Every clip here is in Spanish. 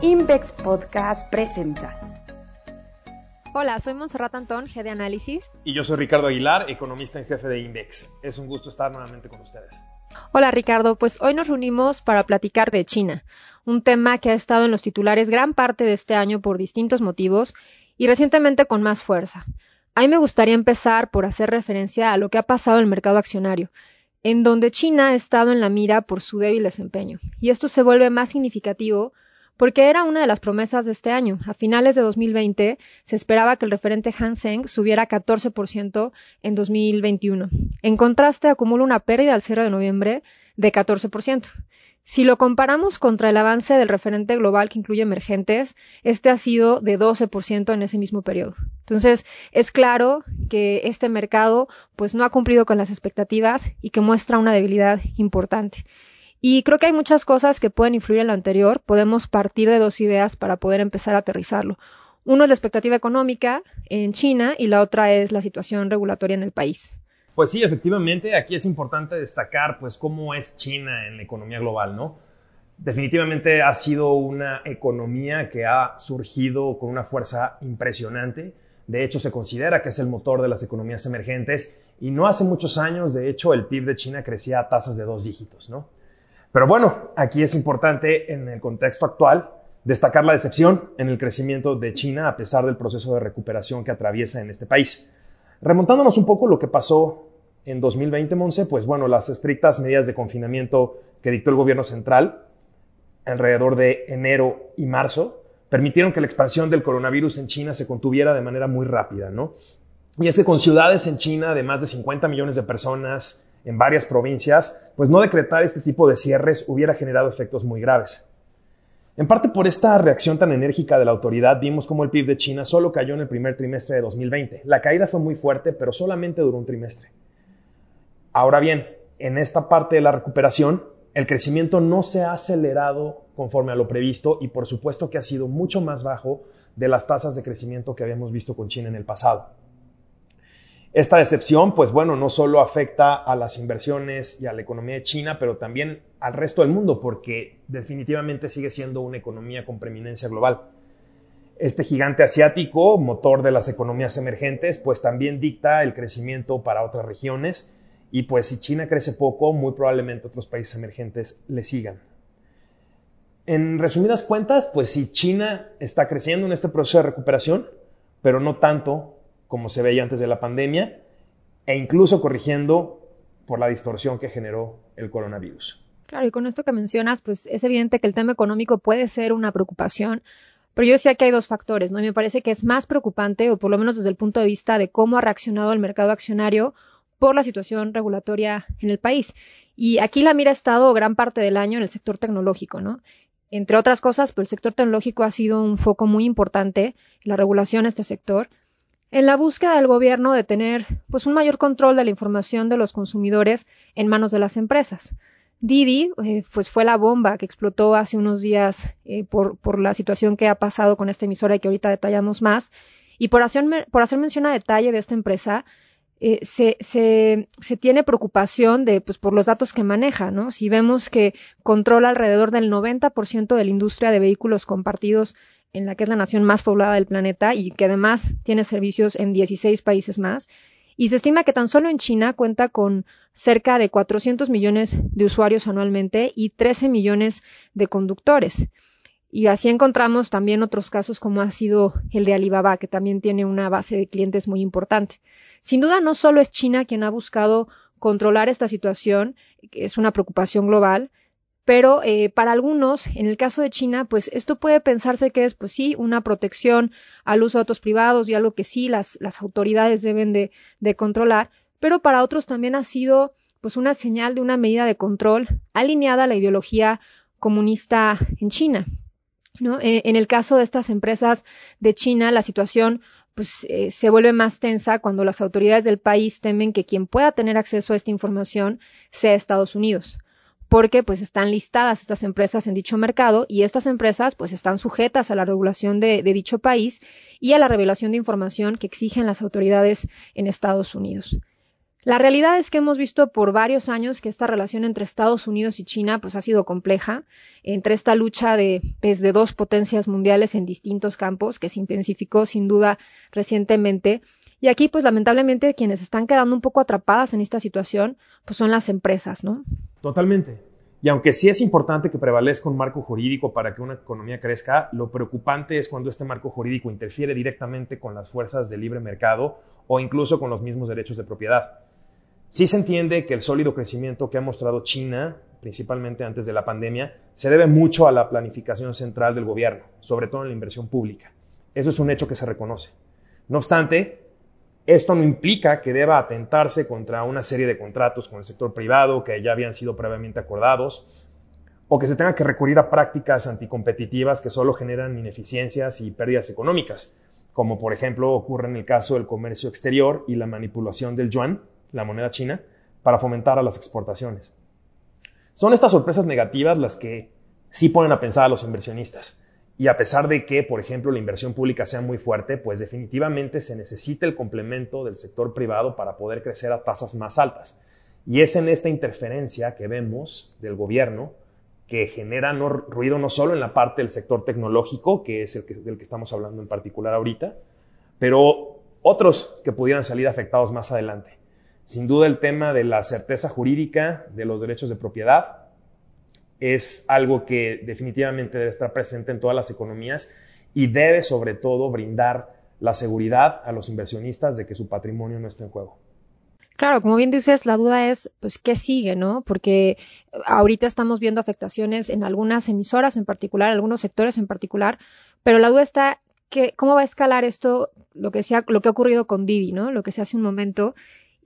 Invex Podcast presenta. Hola, soy Monserrat Antón, G de Análisis. Y yo soy Ricardo Aguilar, economista en jefe de Invex. Es un gusto estar nuevamente con ustedes. Hola Ricardo, pues hoy nos reunimos para platicar de China, un tema que ha estado en los titulares gran parte de este año por distintos motivos y recientemente con más fuerza. A mí me gustaría empezar por hacer referencia a lo que ha pasado en el mercado accionario, en donde China ha estado en la mira por su débil desempeño. Y esto se vuelve más significativo porque era una de las promesas de este año. A finales de 2020 se esperaba que el referente Hang Seng subiera 14% en 2021. En contraste, acumula una pérdida al cierre de noviembre de 14%. Si lo comparamos contra el avance del referente global que incluye emergentes, este ha sido de 12% en ese mismo periodo. Entonces, es claro que este mercado pues no ha cumplido con las expectativas y que muestra una debilidad importante. Y creo que hay muchas cosas que pueden influir en lo anterior. Podemos partir de dos ideas para poder empezar a aterrizarlo. Uno es la expectativa económica en China y la otra es la situación regulatoria en el país. Pues sí, efectivamente, aquí es importante destacar pues cómo es China en la economía global, ¿no? Definitivamente ha sido una economía que ha surgido con una fuerza impresionante. De hecho, se considera que es el motor de las economías emergentes y no hace muchos años, de hecho, el PIB de China crecía a tasas de dos dígitos, ¿no? Pero bueno, aquí es importante en el contexto actual destacar la decepción en el crecimiento de China a pesar del proceso de recuperación que atraviesa en este país. Remontándonos un poco lo que pasó en 2020, Monse, pues bueno, las estrictas medidas de confinamiento que dictó el gobierno central alrededor de enero y marzo permitieron que la expansión del coronavirus en China se contuviera de manera muy rápida, ¿no? Y es que con ciudades en China de más de 50 millones de personas en varias provincias, pues no decretar este tipo de cierres hubiera generado efectos muy graves. En parte por esta reacción tan enérgica de la autoridad, vimos como el PIB de China solo cayó en el primer trimestre de 2020. La caída fue muy fuerte, pero solamente duró un trimestre. Ahora bien, en esta parte de la recuperación, el crecimiento no se ha acelerado conforme a lo previsto y por supuesto que ha sido mucho más bajo de las tasas de crecimiento que habíamos visto con China en el pasado. Esta decepción, pues bueno, no solo afecta a las inversiones y a la economía de China, pero también al resto del mundo, porque definitivamente sigue siendo una economía con preeminencia global. Este gigante asiático, motor de las economías emergentes, pues también dicta el crecimiento para otras regiones y pues si China crece poco, muy probablemente otros países emergentes le sigan. En resumidas cuentas, pues si China está creciendo en este proceso de recuperación, pero no tanto como se veía antes de la pandemia, e incluso corrigiendo por la distorsión que generó el coronavirus. Claro, y con esto que mencionas, pues es evidente que el tema económico puede ser una preocupación, pero yo decía que hay dos factores, ¿no? Y me parece que es más preocupante, o por lo menos desde el punto de vista de cómo ha reaccionado el mercado accionario, por la situación regulatoria en el país. Y aquí la mira ha estado gran parte del año en el sector tecnológico, ¿no? Entre otras cosas, pues el sector tecnológico ha sido un foco muy importante, la regulación de este sector, en la búsqueda del gobierno de tener pues un mayor control de la información de los consumidores en manos de las empresas. Didi eh, pues fue la bomba que explotó hace unos días eh, por, por, la situación que ha pasado con esta emisora y que ahorita detallamos más. Y por hacer, por hacer mención a detalle de esta empresa, eh, se, se, se, tiene preocupación de, pues, por los datos que maneja, ¿no? Si vemos que controla alrededor del 90% de la industria de vehículos compartidos en la que es la nación más poblada del planeta y que además tiene servicios en 16 países más, y se estima que tan solo en China cuenta con cerca de 400 millones de usuarios anualmente y 13 millones de conductores. Y así encontramos también otros casos como ha sido el de Alibaba, que también tiene una base de clientes muy importante. Sin duda, no solo es China quien ha buscado controlar esta situación, que es una preocupación global, pero eh, para algunos, en el caso de China, pues esto puede pensarse que es, pues sí, una protección al uso de datos privados y algo que sí las, las autoridades deben de, de, controlar, pero para otros también ha sido pues una señal de una medida de control alineada a la ideología comunista en China. Eh, en el caso de estas empresas de China, la situación pues eh, se vuelve más tensa cuando las autoridades del país temen que quien pueda tener acceso a esta información sea Estados Unidos porque pues están listadas estas empresas en dicho mercado y estas empresas pues están sujetas a la regulación de, dicho país y a la revelación de información que exigen las autoridades en Estados Unidos. La realidad es que hemos visto por varios años que esta relación entre Estados Unidos y China pues ha sido compleja, entre esta lucha de, pues, de dos potencias mundiales en distintos campos que se intensificó sin duda recientemente. Y aquí pues lamentablemente quienes están quedando un poco atrapadas en esta situación pues son las empresas, ¿no? Totalmente. Y aunque sí es importante que prevalezca un marco jurídico para que una economía crezca, lo preocupante es cuando este marco jurídico interfiere directamente con las fuerzas del libre mercado o incluso con los mismos derechos de propiedad. Sí se entiende que el sólido crecimiento que ha mostrado China, principalmente antes de la pandemia, se debe mucho a la planificación central del gobierno, sobre todo en la inversión pública. Eso es un hecho que se reconoce. No obstante, esto no implica que deba atentarse contra una serie de contratos con el sector privado que ya habían sido previamente acordados, o que se tenga que recurrir a prácticas anticompetitivas que solo generan ineficiencias y pérdidas económicas, como por ejemplo ocurre en el caso del comercio exterior y la manipulación del yuan, la moneda china, para fomentar las exportaciones. Son estas sorpresas negativas las que sí ponen a pensar a los inversionistas. Y a pesar de que, por ejemplo, la inversión pública sea muy fuerte, pues definitivamente se necesita el complemento del sector privado para poder crecer a tasas más altas. Y es en esta interferencia que vemos del gobierno que genera ruido no solo en la parte del sector tecnológico, que es el del que estamos hablando en particular ahorita, pero otros que pudieran salir afectados más adelante. Sin duda el tema de la certeza jurídica de los derechos de propiedad es algo que definitivamente debe estar presente en todas las economías y debe sobre todo brindar la seguridad a los inversionistas de que su patrimonio no esté en juego. Claro, como bien dices, la duda es, pues, ¿qué sigue, no? Porque ahorita estamos viendo afectaciones en algunas emisoras en particular, algunos sectores en particular, pero la duda está que, ¿cómo va a escalar esto, lo que, sea, lo que ha ocurrido con Didi, ¿no? Lo que se hace un momento,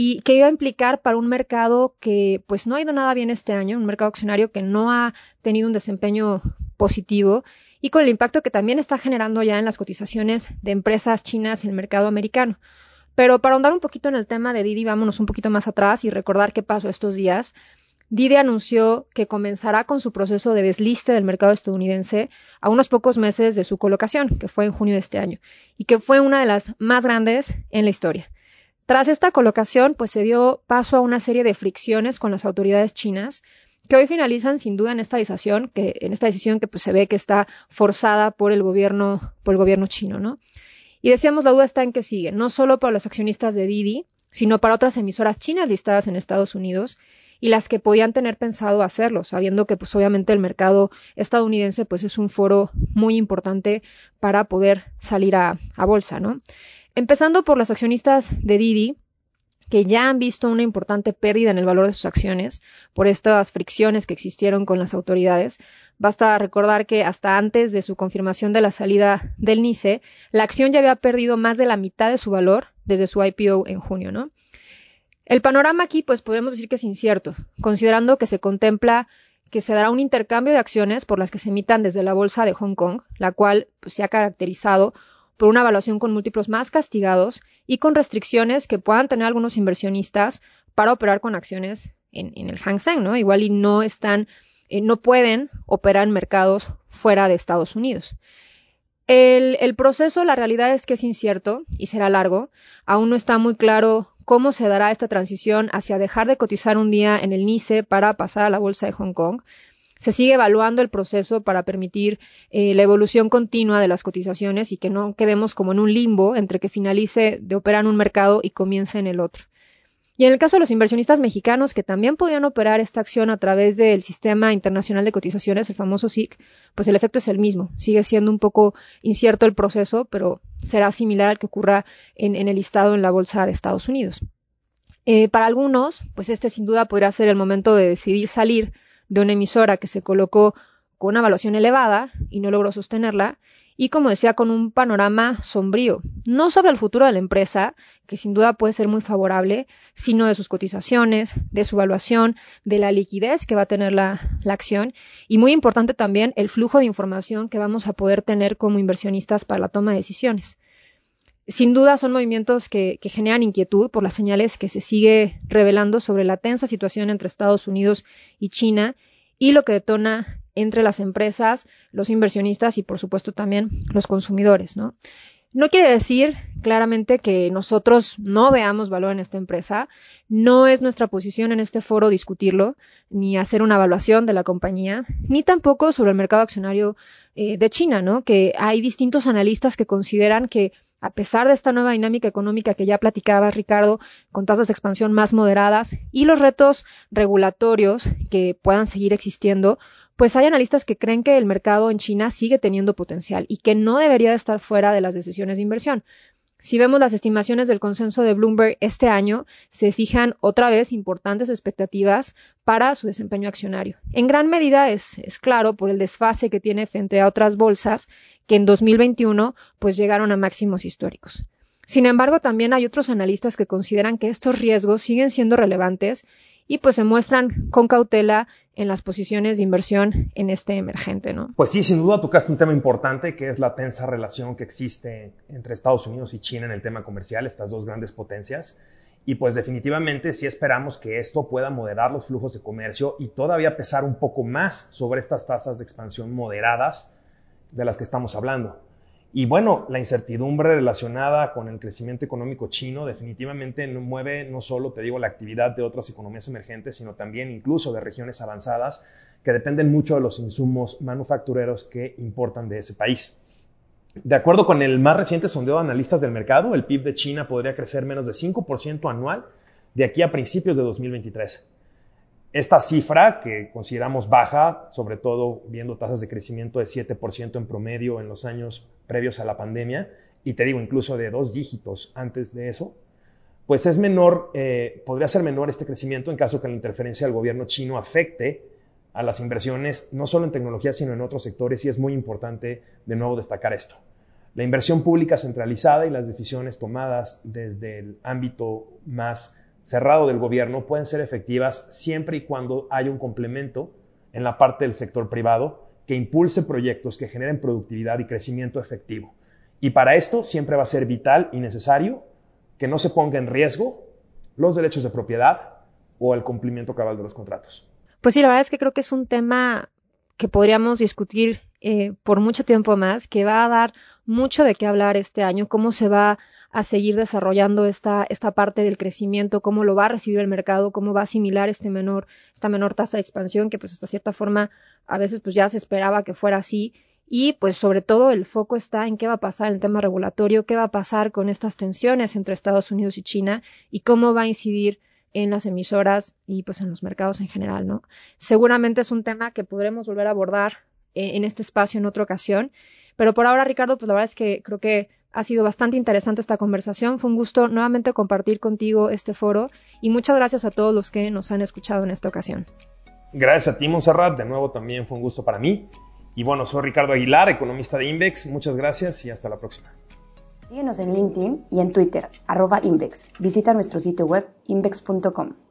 y que iba a implicar para un mercado que pues no ha ido nada bien este año, un mercado accionario que no ha tenido un desempeño positivo y con el impacto que también está generando ya en las cotizaciones de empresas chinas en el mercado americano. Pero para ahondar un poquito en el tema de Didi, vámonos un poquito más atrás y recordar qué pasó estos días. Didi anunció que comenzará con su proceso de desliste del mercado estadounidense a unos pocos meses de su colocación, que fue en junio de este año, y que fue una de las más grandes en la historia. Tras esta colocación, pues se dio paso a una serie de fricciones con las autoridades chinas que hoy finalizan sin duda en esta decisión, que en esta decisión que pues, se ve que está forzada por el gobierno, por el gobierno chino, ¿no? Y decíamos la duda está en que sigue, no solo para los accionistas de Didi, sino para otras emisoras chinas listadas en Estados Unidos y las que podían tener pensado hacerlo, sabiendo que pues obviamente el mercado estadounidense pues es un foro muy importante para poder salir a, a bolsa, ¿no? Empezando por los accionistas de Didi, que ya han visto una importante pérdida en el valor de sus acciones por estas fricciones que existieron con las autoridades. Basta recordar que hasta antes de su confirmación de la salida del NICE, la acción ya había perdido más de la mitad de su valor desde su IPO en junio, ¿no? El panorama aquí, pues podemos decir que es incierto, considerando que se contempla que se dará un intercambio de acciones por las que se emitan desde la bolsa de Hong Kong, la cual pues, se ha caracterizado por una evaluación con múltiplos más castigados y con restricciones que puedan tener algunos inversionistas para operar con acciones en, el Hang Seng, ¿no? Igual y no están, eh, no pueden operar en mercados fuera de Estados Unidos. El, el, proceso, la realidad es que es incierto y será largo. Aún no está muy claro cómo se dará esta transición hacia dejar de cotizar un día en el NICE para pasar a la bolsa de Hong Kong se sigue evaluando el proceso para permitir eh, la evolución continua de las cotizaciones y que no quedemos como en un limbo entre que finalice de operar en un mercado y comience en el otro. Y en el caso de los inversionistas mexicanos que también podían operar esta acción a través del Sistema Internacional de Cotizaciones, el famoso SIC, pues el efecto es el mismo. Sigue siendo un poco incierto el proceso, pero será similar al que ocurra en, el listado en la Bolsa de Estados Unidos. Eh, para algunos, pues este sin duda podría ser el momento de decidir salir de una emisora que se colocó con una evaluación elevada y no logró sostenerla, y como decía, con un panorama sombrío, no sobre el futuro de la empresa, que sin duda puede ser muy favorable, sino de sus cotizaciones, de su evaluación, de la liquidez que va a tener la, la acción, y muy importante también el flujo de información que vamos a poder tener como inversionistas para la toma de decisiones. Sin duda son movimientos que, generan inquietud por las señales que se sigue revelando sobre la tensa situación entre Estados Unidos y China y lo que detona entre las empresas, los inversionistas y por supuesto también los consumidores, ¿no? No quiere decir claramente que nosotros no veamos valor en esta empresa. No es nuestra posición en este foro discutirlo, ni hacer una evaluación de la compañía, ni tampoco sobre el mercado accionario eh, de China, ¿no? Que hay distintos analistas que consideran que a pesar de esta nueva dinámica económica que ya platicaba Ricardo, con tasas de expansión más moderadas y los retos regulatorios que puedan seguir existiendo, pues hay analistas que creen que el mercado en China sigue teniendo potencial y que no debería de estar fuera de las decisiones de inversión. Si vemos las estimaciones del consenso de Bloomberg este año, se fijan otra vez importantes expectativas para su desempeño accionario. En gran medida es, es, claro por el desfase que tiene frente a otras bolsas que en 2021 pues llegaron a máximos históricos. Sin embargo, también hay otros analistas que consideran que estos riesgos siguen siendo relevantes y pues se muestran con cautela en las posiciones de inversión en este emergente, ¿no? Pues sí, sin duda tocaste un tema importante que es la tensa relación que existe entre Estados Unidos y China en el tema comercial, estas dos grandes potencias. Y pues definitivamente sí esperamos que esto pueda moderar los flujos de comercio y todavía pesar un poco más sobre estas tasas de expansión moderadas de las que estamos hablando. Y bueno, la incertidumbre relacionada con el crecimiento económico chino definitivamente mueve no solo, te digo, la actividad de otras economías emergentes, sino también incluso de regiones avanzadas que dependen mucho de los insumos manufactureros que importan de ese país. De acuerdo con el más reciente sondeo de analistas del mercado, el PIB de China podría crecer menos de 5% anual de aquí a principios de 2023. Esta cifra, que consideramos baja, sobre todo viendo tasas de crecimiento de 7% en promedio en los años previos a la pandemia, y te digo incluso de dos dígitos antes de eso, pues es menor, eh, podría ser menor este crecimiento en caso que la interferencia del gobierno chino afecte a las inversiones, no solo en tecnología, sino en otros sectores, y es muy importante de nuevo destacar esto. La inversión pública centralizada y las decisiones tomadas desde el ámbito más cerrado del gobierno pueden ser efectivas siempre y cuando haya un complemento en la parte del sector privado que impulse proyectos que generen productividad y crecimiento efectivo. Y para esto siempre va a ser vital y necesario que no se ponga en riesgo los derechos de propiedad o el cumplimiento cabal de los contratos. Pues sí, la verdad es que creo que es un tema que podríamos discutir eh, por mucho tiempo más, que va a dar mucho de qué hablar este año, cómo se va a seguir desarrollando esta, esta parte del crecimiento, cómo lo va a recibir el mercado, cómo va a asimilar este menor, esta menor tasa de expansión, que pues hasta cierta forma a veces pues ya se esperaba que fuera así. Y pues sobre todo el foco está en qué va a pasar en el tema regulatorio, qué va a pasar con estas tensiones entre Estados Unidos y China y cómo va a incidir en las emisoras y pues en los mercados en general, ¿no? Seguramente es un tema que podremos volver a abordar eh, en este espacio en otra ocasión, pero por ahora, Ricardo, pues la verdad es que creo que ha sido bastante interesante esta conversación. Fue un gusto nuevamente compartir contigo este foro y muchas gracias a todos los que nos han escuchado en esta ocasión. Gracias a ti, Monserrat. De nuevo también fue un gusto para mí. Y bueno, soy Ricardo Aguilar, economista de Invex. Muchas gracias y hasta la próxima. Síguenos en LinkedIn y en Twitter, arroba Invex. Visita nuestro sitio web invex.com.